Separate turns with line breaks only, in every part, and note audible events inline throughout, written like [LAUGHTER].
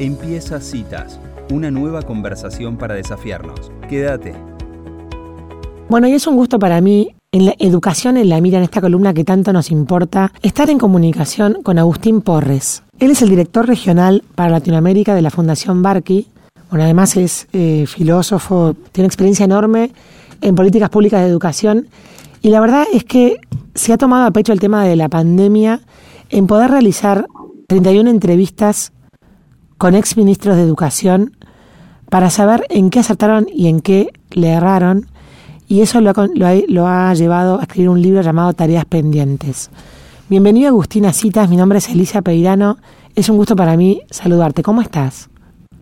Empieza Citas, una nueva conversación para desafiarnos. Quédate.
Bueno, y es un gusto para mí, en la educación en la mira, en esta columna que tanto nos importa, estar en comunicación con Agustín Porres. Él es el director regional para Latinoamérica de la Fundación Barqui. Bueno, además es eh, filósofo, tiene experiencia enorme en políticas públicas de educación. Y la verdad es que se ha tomado a pecho el tema de la pandemia en poder realizar 31 entrevistas con exministros de Educación para saber en qué acertaron y en qué le erraron, y eso lo ha, llevado a escribir un libro llamado Tareas Pendientes. Bienvenido Agustina Citas, mi nombre es Elisa Peirano, es un gusto para mí saludarte, ¿cómo estás?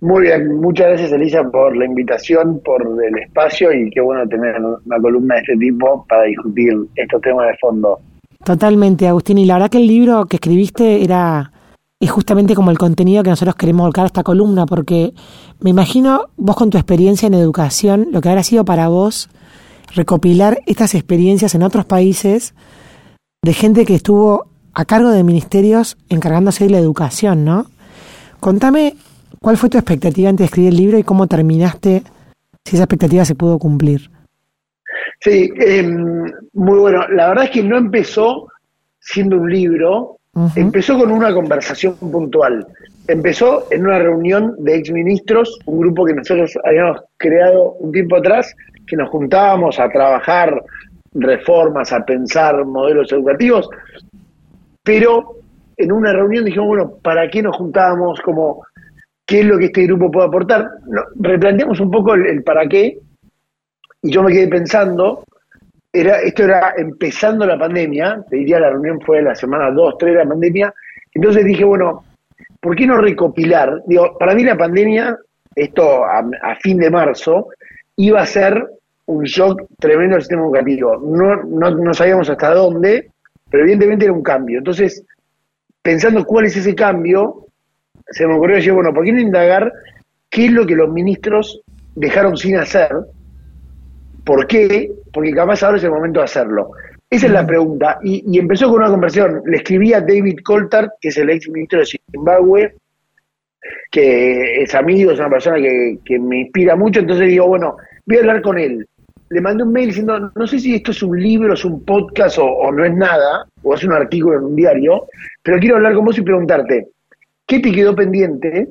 Muy bien, muchas gracias Elisa por la invitación, por el espacio y qué bueno tener una columna de este tipo para discutir estos temas de fondo.
Totalmente, Agustín, y la verdad que el libro que escribiste era es justamente como el contenido que nosotros queremos volcar a esta columna, porque me imagino vos con tu experiencia en educación, lo que habrá sido para vos recopilar estas experiencias en otros países de gente que estuvo a cargo de ministerios encargándose de la educación, ¿no? Contame cuál fue tu expectativa antes de escribir el libro y cómo terminaste, si esa expectativa se pudo cumplir.
Sí, em, muy bueno. La verdad es que no empezó siendo un libro, Empezó con una conversación puntual. Empezó en una reunión de exministros, un grupo que nosotros habíamos creado un tiempo atrás, que nos juntábamos a trabajar reformas, a pensar modelos educativos, pero en una reunión dijimos, bueno, ¿para qué nos juntábamos? Como, ¿Qué es lo que este grupo puede aportar? replanteamos un poco el para qué, y yo me quedé pensando esto era empezando la pandemia, te diría la reunión fue la semana 2, 3 de la pandemia, entonces dije, bueno, ¿por qué no recopilar? Digo, para mí la pandemia, esto a, fin de marzo, iba a ser un shock tremendo al sistema educativo. No, no, no sabíamos hasta dónde, pero evidentemente era un cambio. Entonces, pensando cuál es ese cambio, se me ocurrió decir, bueno, ¿por qué no indagar qué es lo que los ministros dejaron sin hacer ¿Por qué? Porque capaz ahora es el momento de hacerlo. Esa es la pregunta. Y, empezó con una conversación. Le escribí a David Coltart, que es el ex ministro de Zimbabue, que es amigo, es una persona que, me inspira mucho. Entonces digo, bueno, voy a hablar con él. Le mandé un mail diciendo, no sé si esto es un libro, es un podcast o, no es nada, o es un artículo en un diario, pero quiero hablar con vos y preguntarte, ¿qué te quedó pendiente?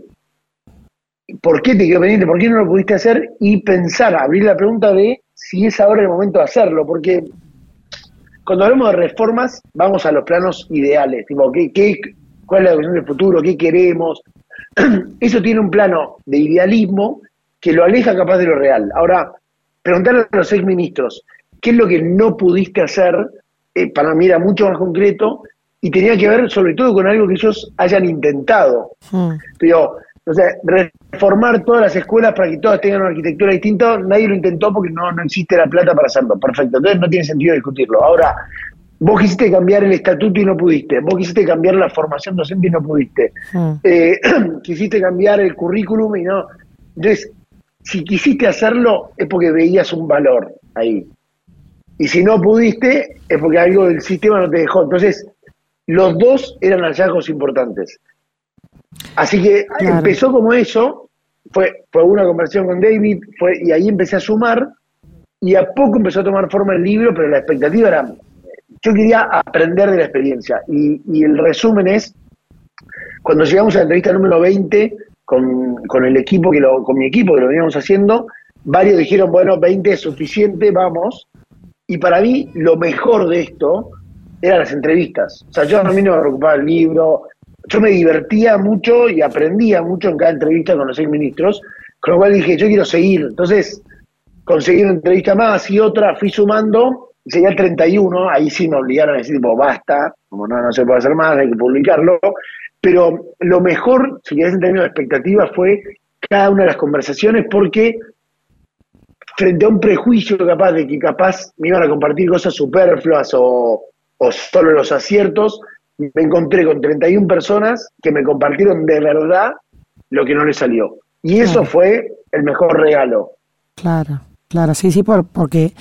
¿Por qué te quedó pendiente? ¿Por qué no lo pudiste hacer? Y pensar, abrir la pregunta de si es ahora el momento de hacerlo, porque cuando hablamos de reformas vamos a los planos ideales, tipo, ¿qué, qué, cuál es la visión del futuro? ¿Qué queremos? [CLEARS THROAT] Eso tiene un plano de idealismo que lo aleja capaz de lo real. Ahora, preguntarle a los seis ministros, ¿qué es lo que no pudiste hacer? Eh, para mí era mucho más concreto y tenía que ver sobre todo con algo que ellos hayan intentado. Hmm. Pero o sea, reformar todas las escuelas para que todas tengan una arquitectura distinta, nadie lo intentó porque no, no existe la plata para hacerlo. Perfecto, entonces no tiene sentido discutirlo. Ahora, vos quisiste cambiar el estatuto y no pudiste, vos quisiste cambiar la formación docente y no pudiste, mm. eh, [CLEARS THROAT] quisiste cambiar el currículum y no. Entonces, si quisiste hacerlo es porque veías un valor ahí. Y si no pudiste es porque algo del sistema no te dejó. Entonces, los dos eran hallazgos importantes. Así que empezó como eso, fue, fue una conversación con David, fue, y ahí empecé a sumar, y a poco empezó a tomar forma el libro, pero la expectativa era, yo quería aprender de la experiencia, y, el resumen es, cuando llegamos a la entrevista número 20, con, con, el equipo que lo, con mi equipo que lo veníamos haciendo, varios dijeron, bueno, 20 es suficiente, vamos. Y para mí lo mejor de esto eran las entrevistas. O sea, yo a mí no me preocupaba el libro, yo me divertía mucho y aprendía mucho en cada entrevista con los seis ministros, con lo cual dije, yo quiero seguir. Entonces, conseguí una entrevista más y otra, fui sumando, y el 31, ahí sí me obligaron a decir, tipo, basta, como no, no se puede hacer más, hay que publicarlo. Pero lo mejor, si querés en términos de expectativa, fue cada una de las conversaciones, porque frente a un prejuicio capaz de que capaz me iban a compartir cosas superfluas o, o solo los aciertos, me encontré con 31 personas que me compartieron de verdad lo que no les salió. Y eso fue el mejor regalo.
Claro, claro, sí, sí, por, porque...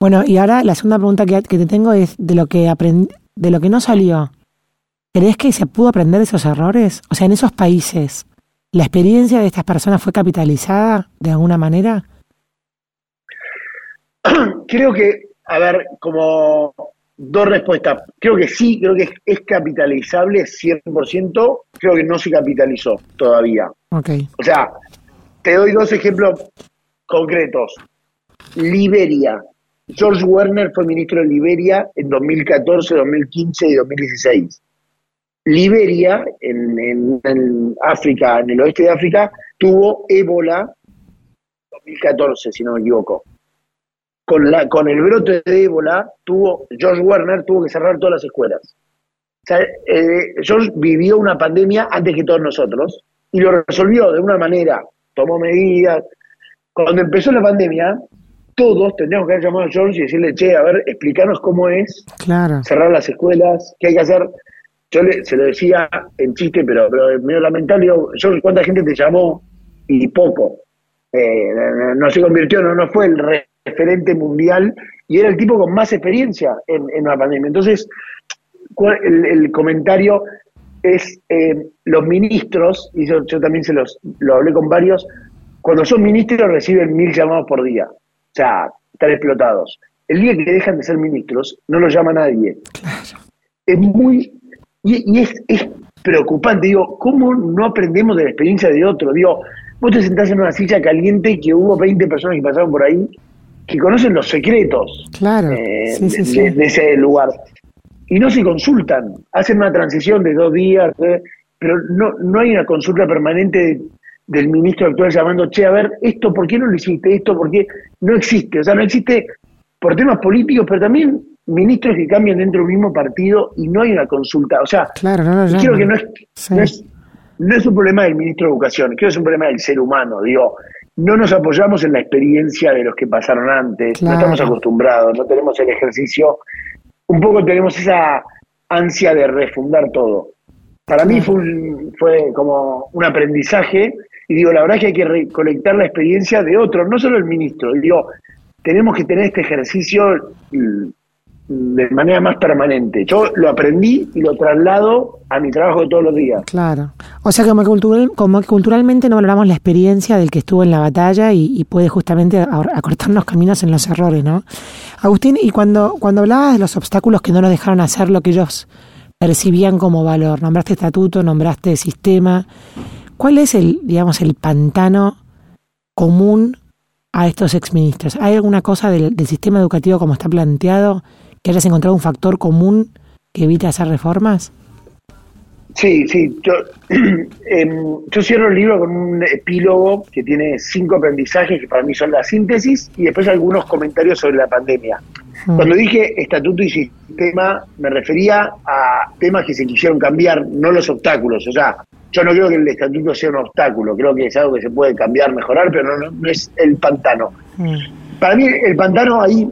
Bueno, y ahora la segunda pregunta que, te tengo es de lo que aprendí, de lo que no salió. ¿Crees que se pudo aprender de esos errores? O sea, en esos países ¿La experiencia de estas personas fue capitalizada de alguna manera? [CLEARS THROAT]
Creo que, a ver, como dos respuestas. Creo que sí, creo que es, capitalizable 100%, creo que no se capitalizó todavía.
Okay.
O sea, te doy dos ejemplos concretos. Liberia. George Werner fue ministro de Liberia en 2014, 2015 y 2016. Liberia, en, en, África, en el oeste de África, tuvo ébola 2014, si no me equivoco. Con, la, con el brote de ébola, tuvo, George Werner tuvo que cerrar todas las escuelas. O sea, eh, George vivió una pandemia antes que todos nosotros y lo resolvió de una manera, tomó medidas. Cuando empezó la pandemia, todos tendríamos que haber llamado a George y decirle, che, a ver, explícanos cómo es cerrar las escuelas, qué hay que hacer. Yo le, se lo decía en chiste, pero, pero medio lamentable. George, ¿cuánta gente te llamó? Y poco. Eh, no, se convirtió, no, no fue el referente mundial y era el tipo con más experiencia en, en la pandemia. Entonces, el, comentario es eh, los ministros, y yo, también se los lo hablé con varios, cuando son ministros reciben mil llamados por día. O sea, están explotados. El día que dejan de ser ministros, no los llama nadie. Es muy. Y, es, es, preocupante. Digo, ¿cómo no aprendemos de la experiencia de otro? Digo, vos te sentás en una silla caliente que hubo 20 personas que pasaron por ahí que conocen los secretos
claro.
Eh, de, ese lugar. Y no se consultan. Hacen una transición de dos días, eh, pero no, no hay una consulta permanente del ministro actual llamando, che, a ver, esto, ¿por qué no lo hiciste? Esto, ¿por qué? No existe. O sea, no existe por temas políticos, pero también ministros que cambian dentro del mismo partido y no hay una consulta. O sea,
claro, no,
quiero que no es, no es, un problema del ministro de Educación, creo que es un problema del ser humano. Digo, no nos apoyamos en la experiencia de los que pasaron antes, no estamos acostumbrados, no tenemos el ejercicio. Un poco tenemos esa ansia de refundar todo. Para mí fue, fue como un aprendizaje y digo, la verdad es que hay que recolectar la experiencia de otros, no solo el ministro. digo, tenemos que tener este ejercicio de manera más permanente. Yo lo aprendí y lo traslado a mi trabajo de todos los días.
Claro. O sea, como, culturalmente no valoramos la experiencia del que estuvo en la batalla y, puede justamente acortarnos caminos en los errores, ¿no? Agustín, y cuando, cuando hablabas de los obstáculos que no nos dejaron hacer lo que ellos percibían como valor, nombraste estatuto, nombraste sistema, ¿Cuál es el, digamos, el pantano común a estos exministros? ¿Hay alguna cosa del, sistema educativo como está planteado que hayas encontrado un factor común que evite hacer reformas?
Sí, sí. Yo, [CLEARS THROAT] em, yo cierro el libro con un epílogo que tiene cinco aprendizajes que para mí son la síntesis y después algunos comentarios sobre la pandemia. Mm. Cuando dije estatuto y sistema, me refería a temas que se quisieron cambiar, no los obstáculos. O sea, yo no creo que el estatuto sea un obstáculo, creo que es algo que se puede cambiar, mejorar, pero no, es el pantano. Mm. Para mí el pantano ahí,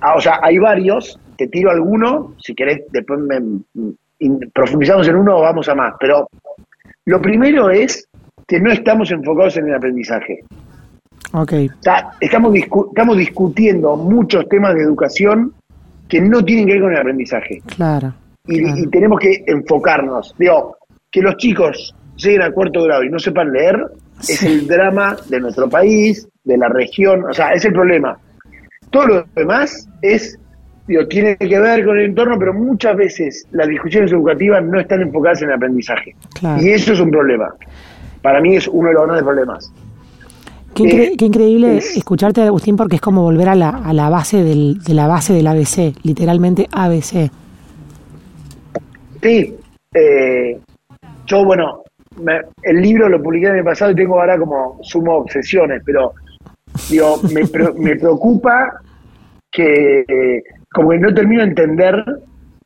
ah, o sea, hay varios, te tiro alguno, si querés después profundizamos en uno o vamos a más, pero lo primero es que no estamos enfocados en el aprendizaje.
Okay.
O sea, estamos, estamos discutiendo muchos temas de educación que no tienen que ver con el aprendizaje.
Claro.
Y, y tenemos que enfocarnos. Digo, que los chicos lleguen a cuarto grado y no sepan leer es el drama de nuestro país, de la región, o sea, es el problema. Todo lo demás es, digo, tiene que ver con el entorno, pero muchas veces las discusiones educativas no están enfocadas en el aprendizaje. Y eso es un problema. Para mí es uno de los grandes problemas.
Qué, increíble escucharte, Agustín, porque es como volver a la, a la base del, de la base del ABC, literalmente ABC.
Sí, eh, yo, bueno, el libro lo publiqué en el pasado y tengo ahora como sumo obsesiones, pero digo, me, me preocupa que como que no termino de entender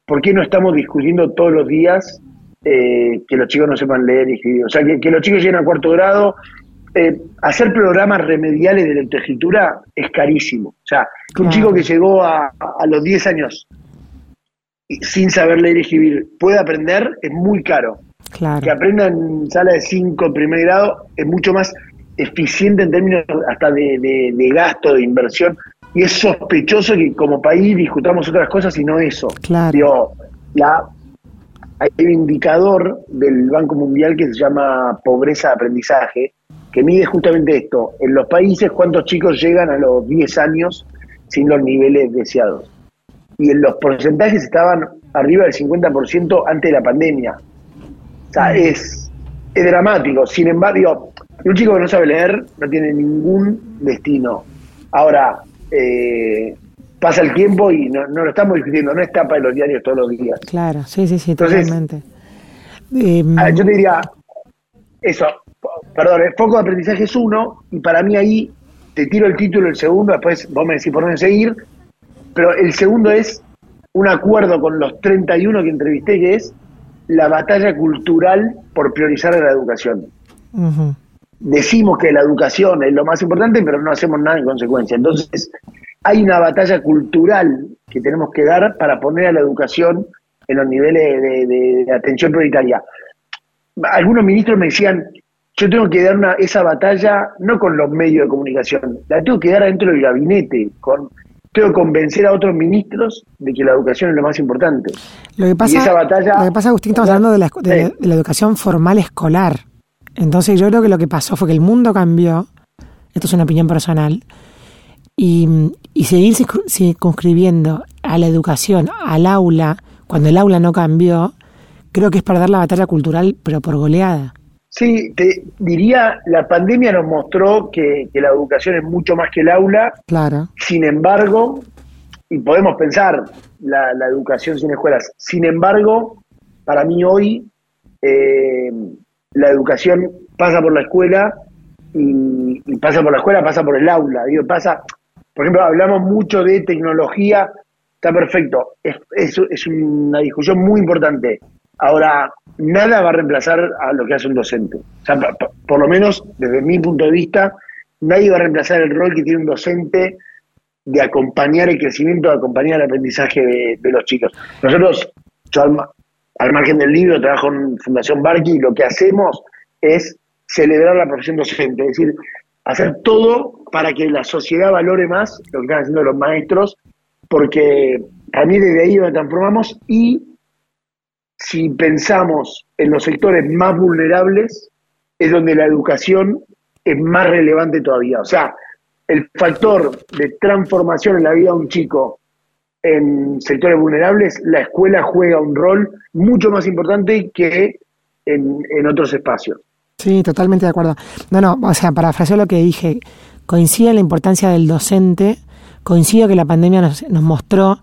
por qué no estamos discutiendo todos los días eh, que los chicos no sepan leer y escribir. O sea, que, los chicos lleguen a cuarto grado. Eh, hacer programas remediales de lectoescritura es carísimo. O sea, que un chico que llegó a, a los 10 años sin saber leer y escribir pueda aprender es muy caro. Que aprendan en sala de 5 en primer grado es mucho más eficiente en términos hasta de, gasto, de inversión. Y es sospechoso que como país discutamos otras cosas y no eso.
Claro.
la, hay un indicador del Banco Mundial que se llama pobreza de aprendizaje, que mide justamente esto, en los países cuántos chicos llegan a los 10 años sin los niveles deseados. Y en los porcentajes estaban arriba del 50% antes de la pandemia. O sea, mm. es, es dramático. Sin embargo, un chico que no sabe leer no tiene ningún destino. Ahora, eh, pasa el tiempo y no, lo estamos discutiendo, no es tapa de los diarios todos los días.
Claro, sí, sí, sí, totalmente.
Em, yo te diría, eso, perdón, el foco de aprendizaje es uno, y para mí ahí te tiro el título, el segundo, después vos me decís por dónde seguir, pero el segundo es un acuerdo con los 31 que entrevisté, que es la batalla cultural por priorizar la educación. Decimos que la educación es lo más importante, pero no hacemos nada en consecuencia. Entonces, hay una batalla cultural que tenemos que dar para poner a la educación en los niveles de, atención prioritaria. Algunos ministros me decían, yo tengo que dar una, esa batalla no con los medios de comunicación, la tengo que dar dentro del gabinete, con, tengo que convencer a otros ministros de que la educación es lo más importante.
Lo que pasa, esa batalla, lo que pasa Agustín, estamos hablando de la, de la educación formal escolar. Entonces yo creo que lo que pasó fue que el mundo cambió, esto es una opinión personal, y, y seguir circunscribiendo a la educación, al aula, cuando el aula no cambió, creo que es para dar la batalla cultural, pero por goleada.
Sí, te diría, la pandemia nos mostró que, la educación es mucho más que el aula.
Claro.
Sin embargo, y podemos pensar la, educación sin escuelas, sin embargo, para mí hoy eh, la educación pasa por la escuela y, y, pasa por la escuela, pasa por el aula. Digo, pasa, por ejemplo, hablamos mucho de tecnología, está perfecto, es, es, una discusión muy importante. Ahora, nada va a reemplazar a lo que hace un docente. O sea, por lo menos desde mi punto de vista, nadie va a reemplazar el rol que tiene un docente de acompañar el crecimiento, de acompañar el aprendizaje de, los chicos. Nosotros, yo al, margen del libro, trabajo en Fundación Barqui y lo que hacemos es celebrar la profesión docente, es decir, hacer todo para que la sociedad valore más lo que están haciendo los maestros, porque a mí desde ahí nos transformamos y si pensamos en los sectores más vulnerables, es donde la educación es más relevante todavía. O sea, el factor de transformación en la vida de un chico en sectores vulnerables, la escuela juega un rol mucho más importante que en, en otros espacios.
Sí, totalmente de acuerdo. No, no, o sea, parafraseo lo que dije, coincide en la importancia del docente, coincido que la pandemia nos, nos mostró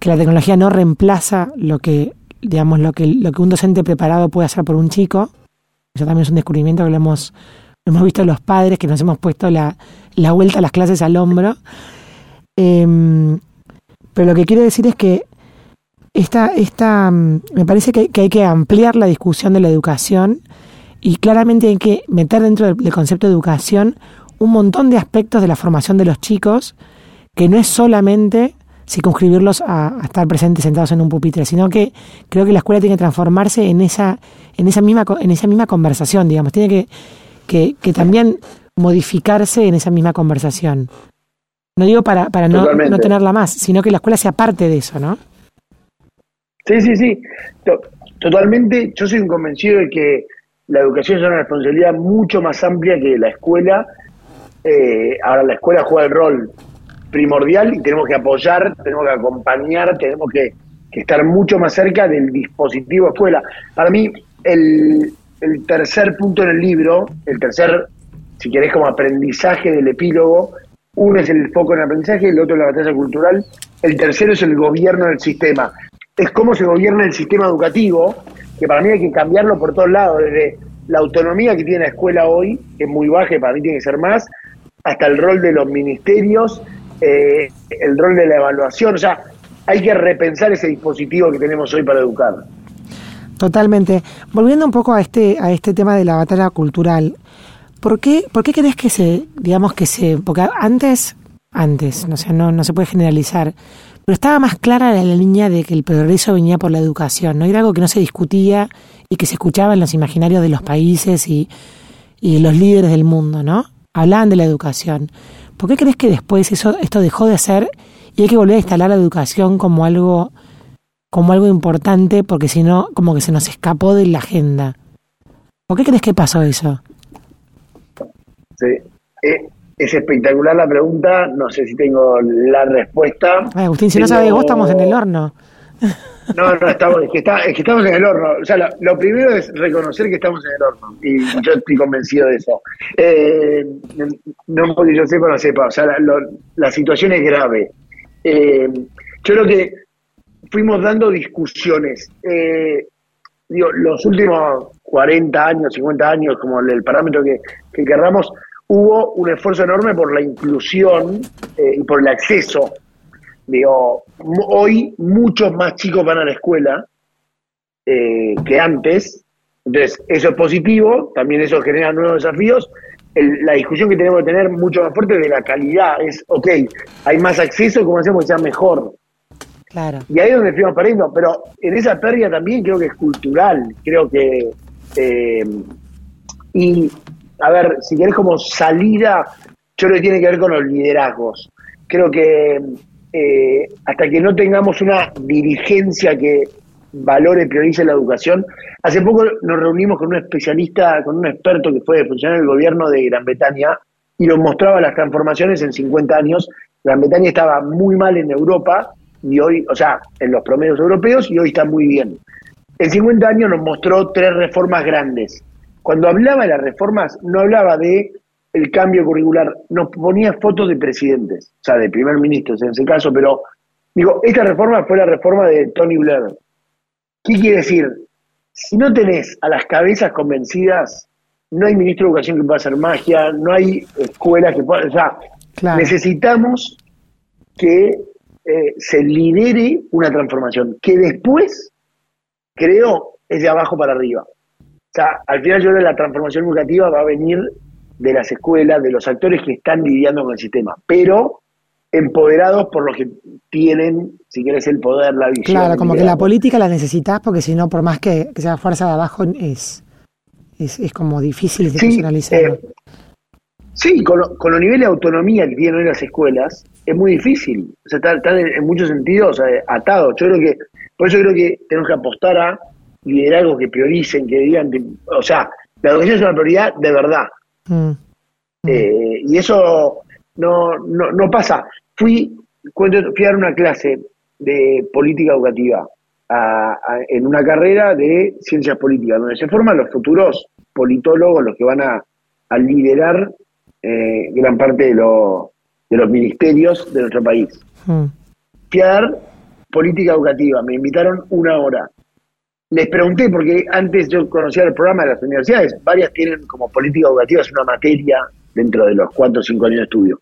que la tecnología no reemplaza lo que, digamos, lo que, lo que un docente preparado puede hacer por un chico. Eso también es un descubrimiento que lo hemos, hemos visto los padres, que nos hemos puesto la, la vuelta a las clases al hombro. Em, pero lo que quiero decir es que esta, esta, me parece que, hay que ampliar la discusión de la educación y claramente hay que meter dentro del, concepto de educación un montón de aspectos de la formación de los chicos, que no es solamente circunscribirlos a, estar presentes sentados en un pupitre, sino que creo que la escuela tiene que transformarse en esa, en esa misma, en esa misma conversación, digamos, tiene que, que, también modificarse en esa misma conversación. No digo para, para no, no, tenerla más, sino que la escuela sea parte de eso, ¿no?
Sí, sí, sí. Totalmente, yo soy un convencido de que la educación es una responsabilidad mucho más amplia que la escuela. Eh, ahora la escuela juega el rol primordial y tenemos que apoyar, tenemos que acompañar, tenemos que, estar mucho más cerca del dispositivo escuela. Para mí, el, tercer punto en el libro, el tercer, si querés, como aprendizaje del epílogo, uno es el foco en el aprendizaje, el otro la batalla cultural, el tercero es el gobierno del sistema. Es cómo se gobierna el sistema educativo que para mí hay que cambiarlo por todos lados, desde la autonomía que tiene la escuela hoy, que es muy baja y para mí tiene que ser más, hasta el rol de los ministerios, eh, el rol de la evaluación, o sea, hay que repensar ese dispositivo que tenemos hoy para educar.
Totalmente. Volviendo un poco a este, a este tema de la batalla cultural, ¿por qué, ¿por qué crees que se, digamos que se, porque antes, antes, no sé, no, no se puede generalizar, pero estaba más clara la línea de que el progreso venía por la educación, ¿no? Era algo que no se discutía y que se escuchaba en los imaginarios de los países y, y los líderes del mundo, ¿no? Hablaban de la educación. ¿Por qué crees que después eso, esto dejó de ser y hay que volver a instalar la educación como algo, como algo importante porque si no, como que se nos escapó de la agenda. ¿Por qué crees que pasó eso?
Sí. Eh, es espectacular la pregunta, no sé si tengo la respuesta.
Agustín, si no sabes vos, estamos en el horno.
No, no, estamos, es, que estamos en el horno. O sea, lo, primero es reconocer que estamos en el horno. Y yo estoy convencido de eso. Eh, no porque yo sepa o no sepa. O sea, la, situación es grave. Eh, yo creo que fuimos dando discusiones. Eh, digo, los últimos 40 años, 50 años, como el, parámetro que, que, querramos, hubo un esfuerzo enorme por la inclusión y por el acceso Digo, hoy muchos más chicos van a la escuela eh, que antes, entonces eso es positivo, también eso genera nuevos desafíos. la discusión que tenemos que tener mucho más fuerte de la calidad es, ok, hay más acceso, ¿cómo hacemos que sea mejor?
Claro.
Y ahí es donde fuimos perdiendo, pero en esa pérdida también creo que es cultural, creo que... Eh, y, a ver, si querés como salida, yo creo que tiene que ver con los liderazgos. Creo que eh, hasta que no tengamos una dirigencia que valore y priorice la educación. Hace poco nos reunimos con un especialista, con un experto que fue funcionario del gobierno de Gran Bretaña y nos mostraba las transformaciones en 50 años. Gran Bretaña estaba muy mal en Europa y hoy, o sea, en los promedios europeos y hoy está muy bien. En 50 años nos mostró tres reformas grandes. Cuando hablaba de las reformas, no hablaba de el cambio curricular, nos ponía fotos de presidentes, o sea, de primer ministros en ese caso, pero digo, esta reforma fue la reforma de Tony Blair. ¿Qué quiere decir? Si no tenés a las cabezas convencidas, no hay ministro de educación que pueda hacer magia, no hay escuelas que puedan, o sea, necesitamos que eh, se lidere una transformación, que después, creo, es de abajo para arriba. O sea, al final yo creo que la transformación educativa va a venir de las escuelas, de los actores que están lidiando con el sistema, pero empoderados por los que tienen, si quieres, el poder, la visión.
Claro, como que la política la necesitas porque si no, por más que, sea fuerza de abajo, es, es, como difícil institucionalizar.
Sí, eh, sí con, con, los niveles de autonomía que tienen hoy las escuelas, es muy difícil. O sea, están, en, muchos sentidos atados. Yo creo que, por eso creo que tenemos que apostar a liderazgos que prioricen, que digan, o sea, la educación es una prioridad de verdad. Mm. Eh, y eso no, no, pasa. Fui, fui a dar una clase de política educativa en una carrera de ciencias políticas, donde se forman los futuros politólogos, los que van a, liderar eh, gran parte de, de los ministerios de nuestro país. Mm. Fui a dar política educativa, me invitaron una hora les pregunté, porque antes yo conocía el programa de las universidades, varias tienen como política educativa, es una materia dentro de los cuatro o cinco años de estudio.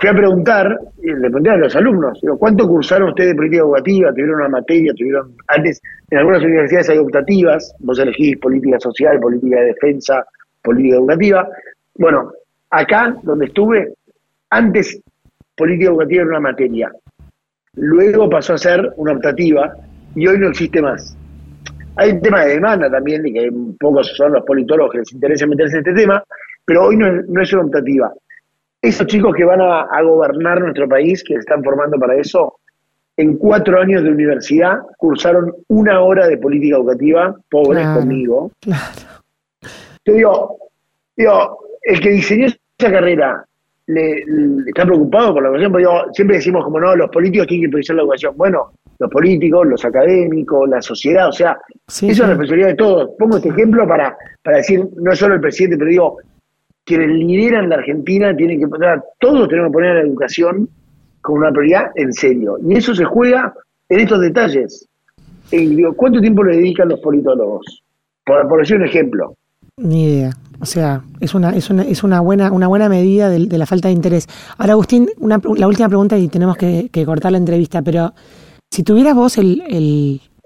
Fui a preguntar, le pregunté a los alumnos, digo, ¿cuánto cursaron ustedes de política educativa? ¿Tuvieron una materia? ¿Tuvieron antes? En algunas universidades hay optativas, vos elegís política social, política de defensa, política educativa. Bueno, acá donde estuve, antes política educativa era una materia, luego pasó a ser una optativa y hoy no existe más. Hay un tema de demanda también, de que pocos son los politólogos que les interesa meterse en este tema, pero hoy no es, no es una optativa. Esos chicos que van a, gobernar nuestro país, que se están formando para eso, en cuatro años de universidad cursaron una hora de política educativa, pobres conmigo. Claro. Yo digo, digo, el que diseñó esa carrera le, está preocupado por la educación, porque siempre decimos como no, los políticos tienen que priorizar la educación. Bueno, los políticos, los académicos, la sociedad, o sea, eso es la responsabilidad de todos. Pongo este ejemplo para, para decir, no es solo el presidente, pero digo, quienes lideran la Argentina tienen que poner, todos tenemos que poner la educación como una prioridad en serio. Y eso se juega en estos detalles. Y digo, ¿cuánto tiempo le dedican los politólogos? Por, por decir un ejemplo.
Ni idea. O sea, es una, es una, es una buena, una buena medida de, la falta de interés. Ahora, Agustín, una, la última pregunta y tenemos que, que cortar la entrevista, pero si tuvieras vos el,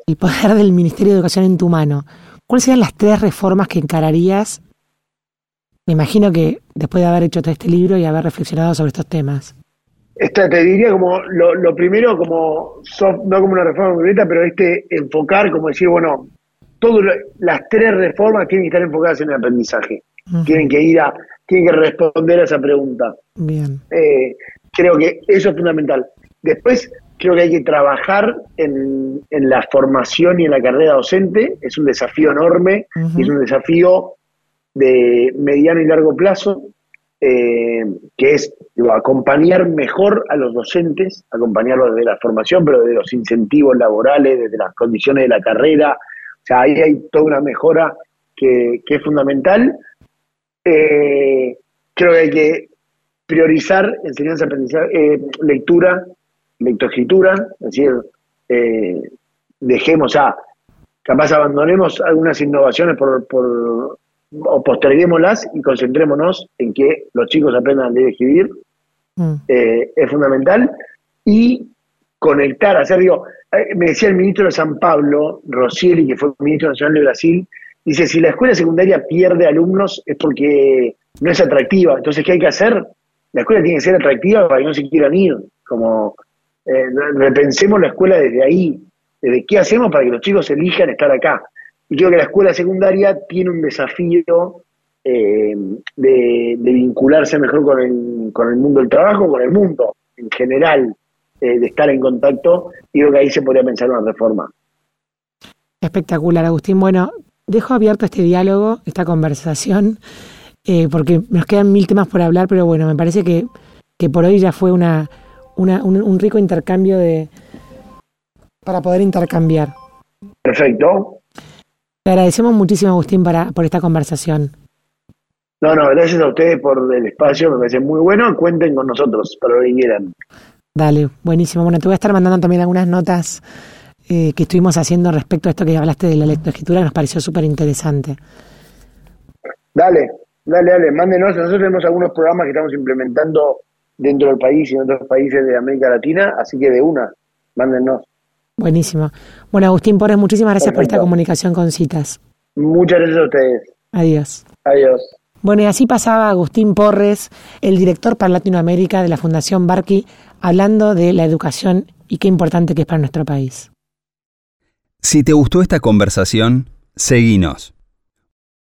el, poder del Ministerio de Educación en tu mano, ¿cuáles serían las tres reformas que encararías? Me imagino que después de haber hecho todo este libro y haber reflexionado sobre estos temas.
Esta te diría como lo, primero, como no como una reforma concreta, pero este enfocar, como decir, bueno, todas las tres reformas tienen que estar enfocadas en el aprendizaje. Tienen que ir a, tienen que responder a esa pregunta.
Bien.
Eh, creo que eso es fundamental. Después, creo que hay que trabajar en, la formación y en la carrera docente, es un desafío enorme, y es un desafío de mediano y largo plazo, eh, que es acompañar mejor a los docentes, acompañarlos desde la formación, pero desde los incentivos laborales, desde las condiciones de la carrera. O sea, ahí hay toda una mejora que, es fundamental. Eh, creo que hay que priorizar enseñanza, aprendizaje, eh, lectura, lectoescritura, es decir, eh, dejemos, a, capaz abandonemos algunas innovaciones por, por o posterguémoslas y concentrémonos en que los chicos aprendan a leer y escribir, mm. eh, es fundamental, y conectar, hacer, digo, eh, me decía el ministro de San Pablo, Rosieri, que fue ministro nacional de Brasil, dice, si la escuela secundaria pierde alumnos es porque no es atractiva, entonces, ¿qué hay que hacer? La escuela tiene que ser atractiva para que no se quieran ir, como eh, repensemos la escuela desde ahí, desde qué hacemos para que los chicos elijan estar acá. Y creo que la escuela secundaria tiene un desafío eh, de, vincularse mejor con el, mundo del trabajo, con el mundo en general, eh, de estar en contacto, y creo que ahí se podría pensar una reforma.
Espectacular, Agustín. Bueno, dejo abierto este diálogo, esta conversación, porque nos quedan mil temas por hablar, pero bueno, me parece que, que por hoy ya fue una, una un, un rico intercambio de para poder intercambiar.
Perfecto.
Te agradecemos muchísimo, Agustín, para, por esta conversación.
No, no, gracias a ustedes por el espacio, me parece muy bueno. Cuenten con nosotros para lo que quieran.
Dale, buenísimo. Bueno, te voy a estar mandando también algunas notas eh, que estuvimos haciendo respecto a esto que hablaste de la lectoescritura, nos pareció súper interesante.
Dale, dale, dale, mándenos. Nosotros tenemos algunos programas que estamos implementando dentro del país y en otros países de América Latina, así que de una, mándenos.
Buenísimo. Bueno, Agustín Porres, muchísimas gracias por esta comunicación con citas.
Muchas gracias a ustedes.
Adiós.
Adiós.
Bueno, y así pasaba Agustín Porres, el director para Latinoamérica de la Fundación Barqui, hablando de la educación y qué importante que es para nuestro país.
Si te gustó esta conversación, seguinos